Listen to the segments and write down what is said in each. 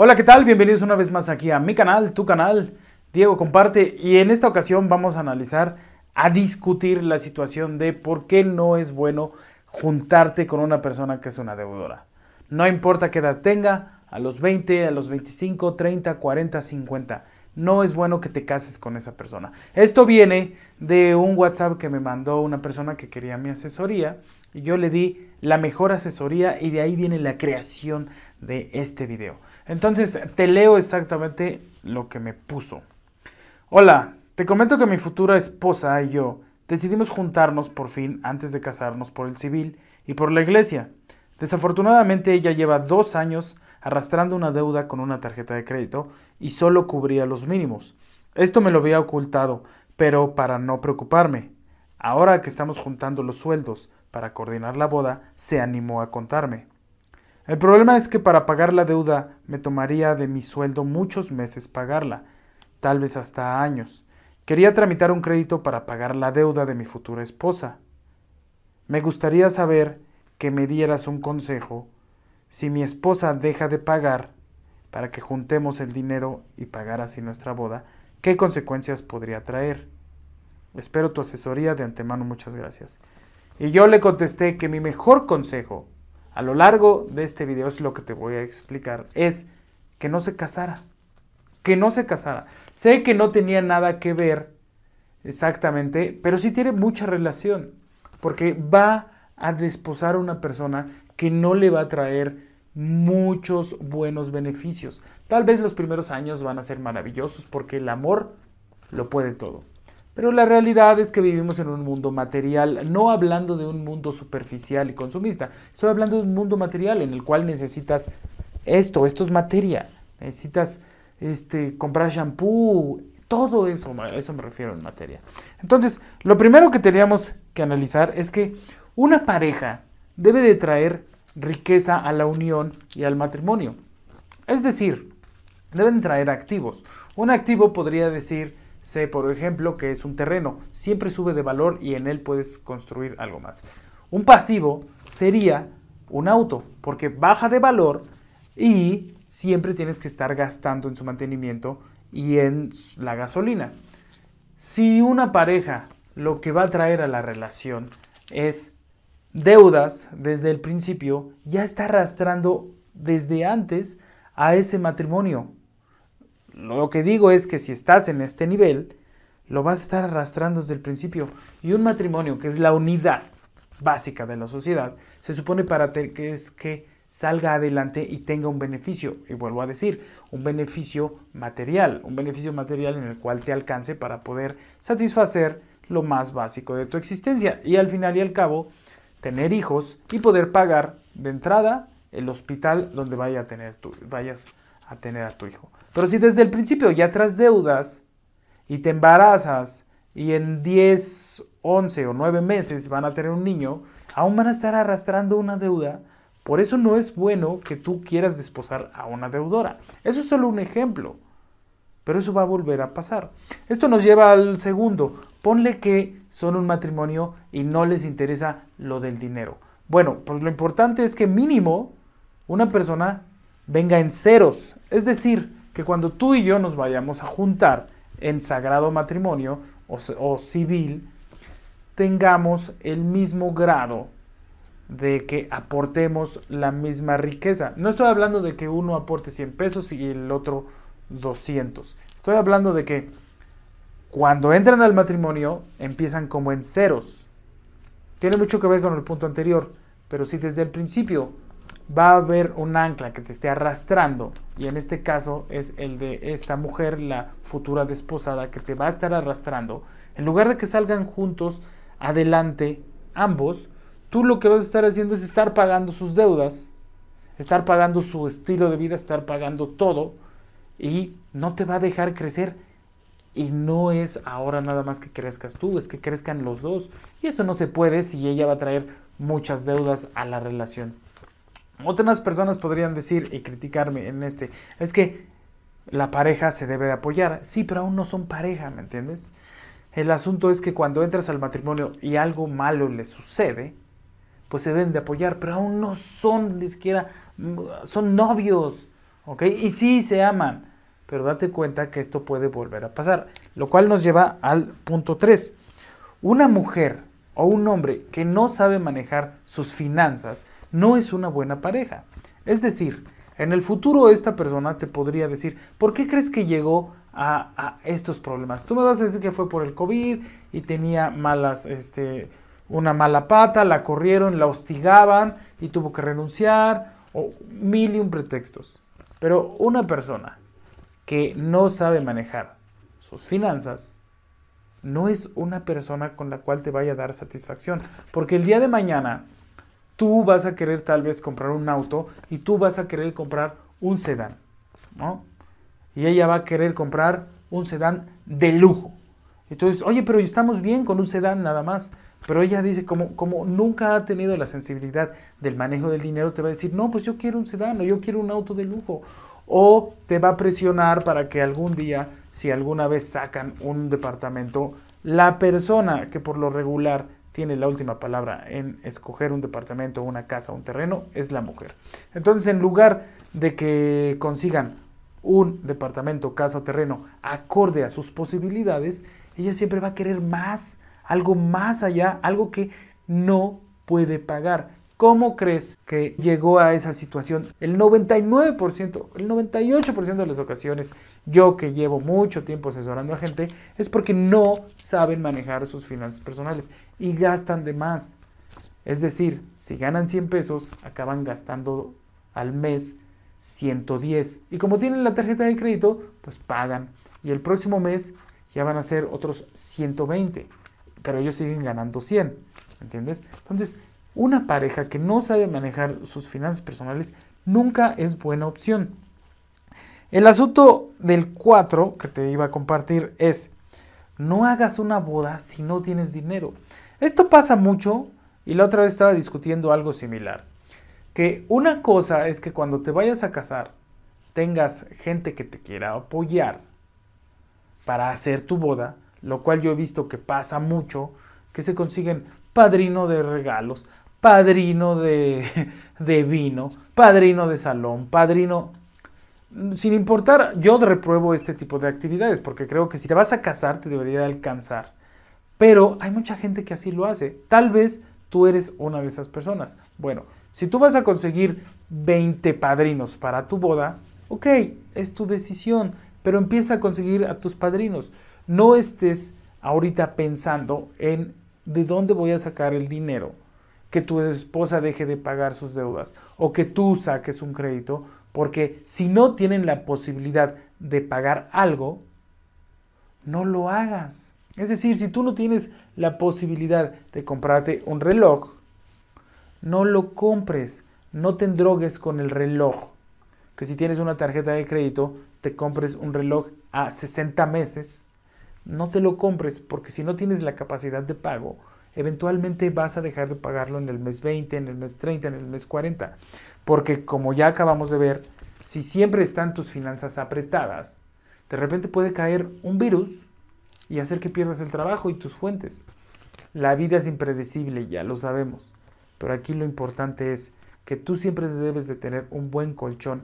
Hola, ¿qué tal? Bienvenidos una vez más aquí a mi canal, tu canal, Diego Comparte. Y en esta ocasión vamos a analizar, a discutir la situación de por qué no es bueno juntarte con una persona que es una deudora. No importa qué edad tenga, a los 20, a los 25, 30, 40, 50. No es bueno que te cases con esa persona. Esto viene de un WhatsApp que me mandó una persona que quería mi asesoría y yo le di la mejor asesoría y de ahí viene la creación de este video. Entonces, te leo exactamente lo que me puso. Hola, te comento que mi futura esposa y yo decidimos juntarnos por fin antes de casarnos por el civil y por la iglesia. Desafortunadamente ella lleva dos años arrastrando una deuda con una tarjeta de crédito y solo cubría los mínimos. Esto me lo había ocultado, pero para no preocuparme. Ahora que estamos juntando los sueldos para coordinar la boda, se animó a contarme. El problema es que para pagar la deuda me tomaría de mi sueldo muchos meses pagarla, tal vez hasta años. Quería tramitar un crédito para pagar la deuda de mi futura esposa. Me gustaría saber que me dieras un consejo si mi esposa deja de pagar para que juntemos el dinero y pagar así nuestra boda, ¿qué consecuencias podría traer? Espero tu asesoría de antemano, muchas gracias. Y yo le contesté que mi mejor consejo a lo largo de este video es lo que te voy a explicar, es que no se casara, que no se casara. Sé que no tenía nada que ver exactamente, pero sí tiene mucha relación, porque va a desposar a una persona que no le va a traer muchos buenos beneficios. Tal vez los primeros años van a ser maravillosos porque el amor lo puede todo. Pero la realidad es que vivimos en un mundo material, no hablando de un mundo superficial y consumista, estoy hablando de un mundo material en el cual necesitas esto, esto es materia, necesitas este, comprar shampoo, todo eso, a eso me refiero en materia. Entonces, lo primero que teníamos que analizar es que una pareja debe de traer riqueza a la unión y al matrimonio. Es decir, deben traer activos. Un activo podría decir Sé, por ejemplo, que es un terreno, siempre sube de valor y en él puedes construir algo más. Un pasivo sería un auto, porque baja de valor y siempre tienes que estar gastando en su mantenimiento y en la gasolina. Si una pareja lo que va a traer a la relación es deudas desde el principio, ya está arrastrando desde antes a ese matrimonio. Lo que digo es que si estás en este nivel, lo vas a estar arrastrando desde el principio. Y un matrimonio, que es la unidad básica de la sociedad, se supone para que es que salga adelante y tenga un beneficio. Y vuelvo a decir, un beneficio material, un beneficio material en el cual te alcance para poder satisfacer lo más básico de tu existencia. Y al final y al cabo, tener hijos y poder pagar de entrada el hospital donde vaya a tener tu, vayas a tener a tu hijo. Pero si desde el principio ya traes deudas y te embarazas y en 10, 11 o 9 meses van a tener un niño, aún van a estar arrastrando una deuda. Por eso no es bueno que tú quieras desposar a una deudora. Eso es solo un ejemplo. Pero eso va a volver a pasar. Esto nos lleva al segundo. Ponle que son un matrimonio y no les interesa lo del dinero. Bueno, pues lo importante es que mínimo una persona venga en ceros. Es decir, que cuando tú y yo nos vayamos a juntar en sagrado matrimonio o, civil, tengamos el mismo grado de que aportemos la misma riqueza. No estoy hablando de que uno aporte 100 pesos y el otro 200. Estoy hablando de que cuando entran al matrimonio empiezan como en ceros. Tiene mucho que ver con el punto anterior, pero si desde el principio va a haber un ancla que te esté arrastrando, y en este caso es el de esta mujer, la futura desposada, que te va a estar arrastrando, en lugar de que salgan juntos adelante ambos, tú lo que vas a estar haciendo es estar pagando sus deudas, estar pagando su estilo de vida, estar pagando todo, y no te va a dejar crecer. Y no es ahora nada más que crezcas tú, es que crezcan los dos. Y eso no se puede si ella va a traer muchas deudas a la relación. Otras personas podrían decir y criticarme en este, es que la pareja se debe de apoyar. Sí, pero aún no son pareja, ¿me entiendes? El asunto es que cuando entras al matrimonio y algo malo le sucede, pues se deben de apoyar, pero aún no son ni siquiera, son novios. ¿ok? Y sí se aman, pero date cuenta que esto puede volver a pasar, lo cual nos lleva al punto 3. Una mujer o un hombre que no sabe manejar sus finanzas no es una buena pareja. Es decir, en el futuro esta persona te podría decir, ¿por qué crees que llegó a, estos problemas? Tú me vas a decir que fue por el COVID y tenía malas, este, una mala pata, la corrieron, la hostigaban y tuvo que renunciar, o mil y un pretextos. Pero una persona que no sabe manejar sus finanzas, no es una persona con la cual te vaya a dar satisfacción. Porque el día de mañana tú vas a querer tal vez comprar un auto y tú vas a querer comprar un sedán, ¿no? Y ella va a querer comprar un sedán de lujo. Entonces, oye, pero estamos bien con un sedán nada más. Pero ella dice, como, como nunca ha tenido la sensibilidad del manejo del dinero, te va a decir, no, pues yo quiero un sedán o yo quiero un auto de lujo. O te va a presionar para que algún día, si alguna vez sacan un departamento, la persona que por lo regular tiene la última palabra en escoger un departamento, una casa, un terreno, es la mujer. Entonces, en lugar de que consigan un departamento, casa o terreno acorde a sus posibilidades, ella siempre va a querer más, algo más allá, algo que no puede pagar. ¿Cómo crees que llegó a esa situación? El 99%, el 98% de las ocasiones, yo que llevo mucho tiempo asesorando a gente, es porque no saben manejar sus finanzas personales y gastan de más. Es decir, si ganan 100 pesos, acaban gastando al mes 110. Y como tienen la tarjeta de crédito, pues pagan. Y el próximo mes ya van a ser otros 120. Pero ellos siguen ganando 100. ¿Entiendes? Entonces, una pareja que no sabe manejar sus finanzas personales nunca es buena opción. El asunto del 4 que te iba a compartir es, no hagas una boda si no tienes dinero. Esto pasa mucho y la otra vez estaba discutiendo algo similar. Que una cosa es que cuando te vayas a casar tengas gente que te quiera apoyar para hacer tu boda, lo cual yo he visto que pasa mucho, que se consiguen padrino de regalos, padrino de, vino, padrino de salón, padrino... Sin importar, yo repruebo este tipo de actividades porque creo que si te vas a casar te debería alcanzar. Pero hay mucha gente que así lo hace. Tal vez tú eres una de esas personas. Bueno, si tú vas a conseguir 20 padrinos para tu boda, ok, es tu decisión, pero empieza a conseguir a tus padrinos. No estés ahorita pensando en de dónde voy a sacar el dinero que tu esposa deje de pagar sus deudas o que tú saques un crédito, porque si no tienen la posibilidad de pagar algo, no lo hagas. Es decir, si tú no tienes la posibilidad de comprarte un reloj, no lo compres, no te endrogues con el reloj. Que si tienes una tarjeta de crédito, te compres un reloj a 60 meses, no te lo compres porque si no tienes la capacidad de pago, eventualmente vas a dejar de pagarlo en el mes 20, en el mes 30, en el mes 40. Porque como ya acabamos de ver, si siempre están tus finanzas apretadas, de repente puede caer un virus y hacer que pierdas el trabajo y tus fuentes. La vida es impredecible, ya lo sabemos. Pero aquí lo importante es que tú siempre debes de tener un buen colchón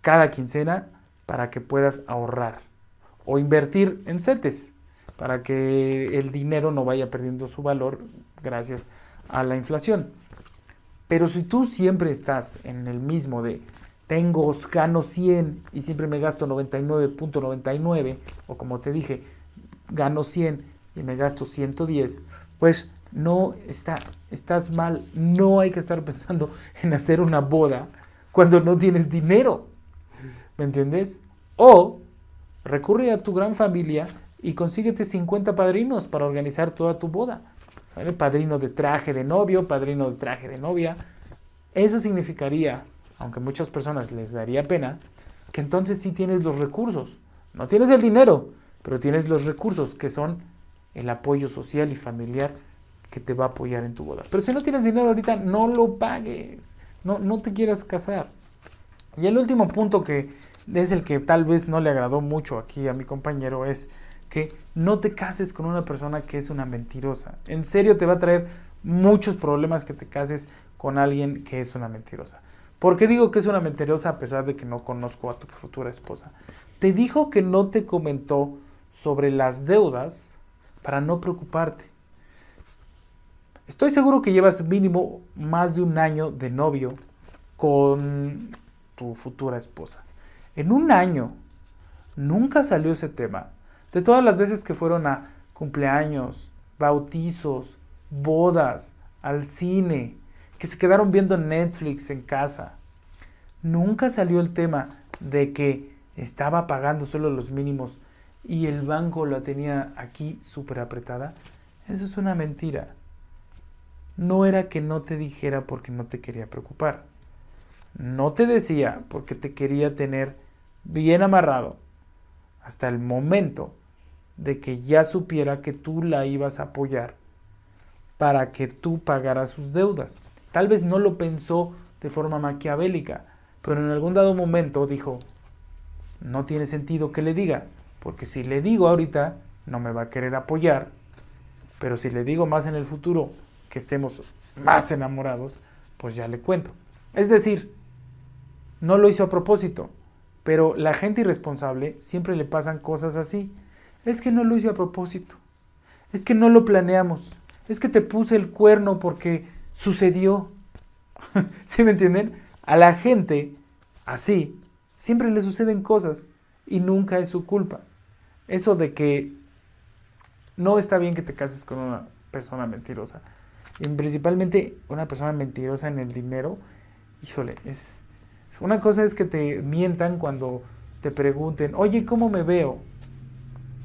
cada quincena para que puedas ahorrar o invertir en CETES para que el dinero no vaya perdiendo su valor gracias a la inflación. Pero si tú siempre estás en el mismo de tengo, gano 100 y siempre me gasto 99.99, o como te dije, gano 100 y me gasto 110, pues no está, estás mal. No hay que estar pensando en hacer una boda cuando no tienes dinero. ¿Me entiendes? O recurre a tu gran familia y consíguete 50 padrinos para organizar toda tu boda. Padrino de traje de novio, padrino de traje de novia. Eso significaría, aunque muchas personas les daría pena, que entonces sí tienes los recursos. No tienes el dinero, pero tienes los recursos que son el apoyo social y familiar que te va a apoyar en tu boda. Pero si no tienes dinero ahorita, no lo pagues. No, no te quieras casar. Y el último punto que es el que tal vez no le agradó mucho aquí a mi compañero es que no te cases con una persona que es una mentirosa. En serio te va a traer muchos problemas que te cases con alguien que es una mentirosa. ¿Por qué digo que es una mentirosa a pesar de que no conozco a tu futura esposa? Te dijo que no te comentó sobre las deudas para no preocuparte. Estoy seguro que llevas mínimo más de un año de novio con tu futura esposa. En un año nunca salió ese tema. De todas las veces que fueron a cumpleaños, bautizos, bodas, al cine, que se quedaron viendo Netflix en casa. Nunca salió el tema de que estaba pagando solo los mínimos y el banco la tenía aquí súper apretada. Eso es una mentira. No era que no te dijera porque no te quería preocupar. No te decía porque te quería tener bien amarrado hasta el momento de que ya supiera que tú la ibas a apoyar para que tú pagaras sus deudas. Tal vez no lo pensó de forma maquiavélica, pero en algún dado momento dijo, no tiene sentido que le diga, porque si le digo ahorita, no me va a querer apoyar, pero si le digo más en el futuro, que estemos más enamorados, pues ya le cuento. Es decir, no lo hizo a propósito, pero la gente irresponsable siempre le pasan cosas así. Es que no lo hice a propósito, es que no lo planeamos, es que te puse el cuerno porque sucedió. ¿Sí me entienden? A la gente así siempre le suceden cosas y nunca es su culpa. Eso de que no está bien que te cases con una persona mentirosa. Y principalmente una persona mentirosa en el dinero, híjole, es, una cosa es que te mientan cuando te pregunten, oye, ¿cómo me veo?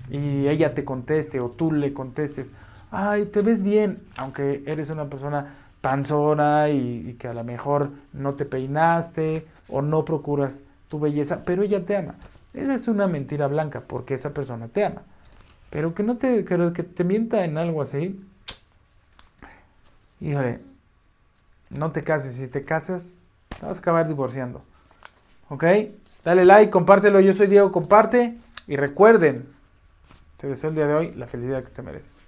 Y ella te conteste o tú le contestes, ay, te ves bien, aunque eres una persona panzona y, que a lo mejor no te peinaste o no procuras tu belleza, pero ella te ama. Esa es una mentira blanca porque esa persona te ama. Pero que no te, que, que te mienta en algo así, híjole, no te cases. Si te casas, te vas a acabar divorciando. ¿Ok? Dale like, compártelo. Yo soy Diego, comparte. Y recuerden, te deseo el día de hoy la felicidad que te mereces.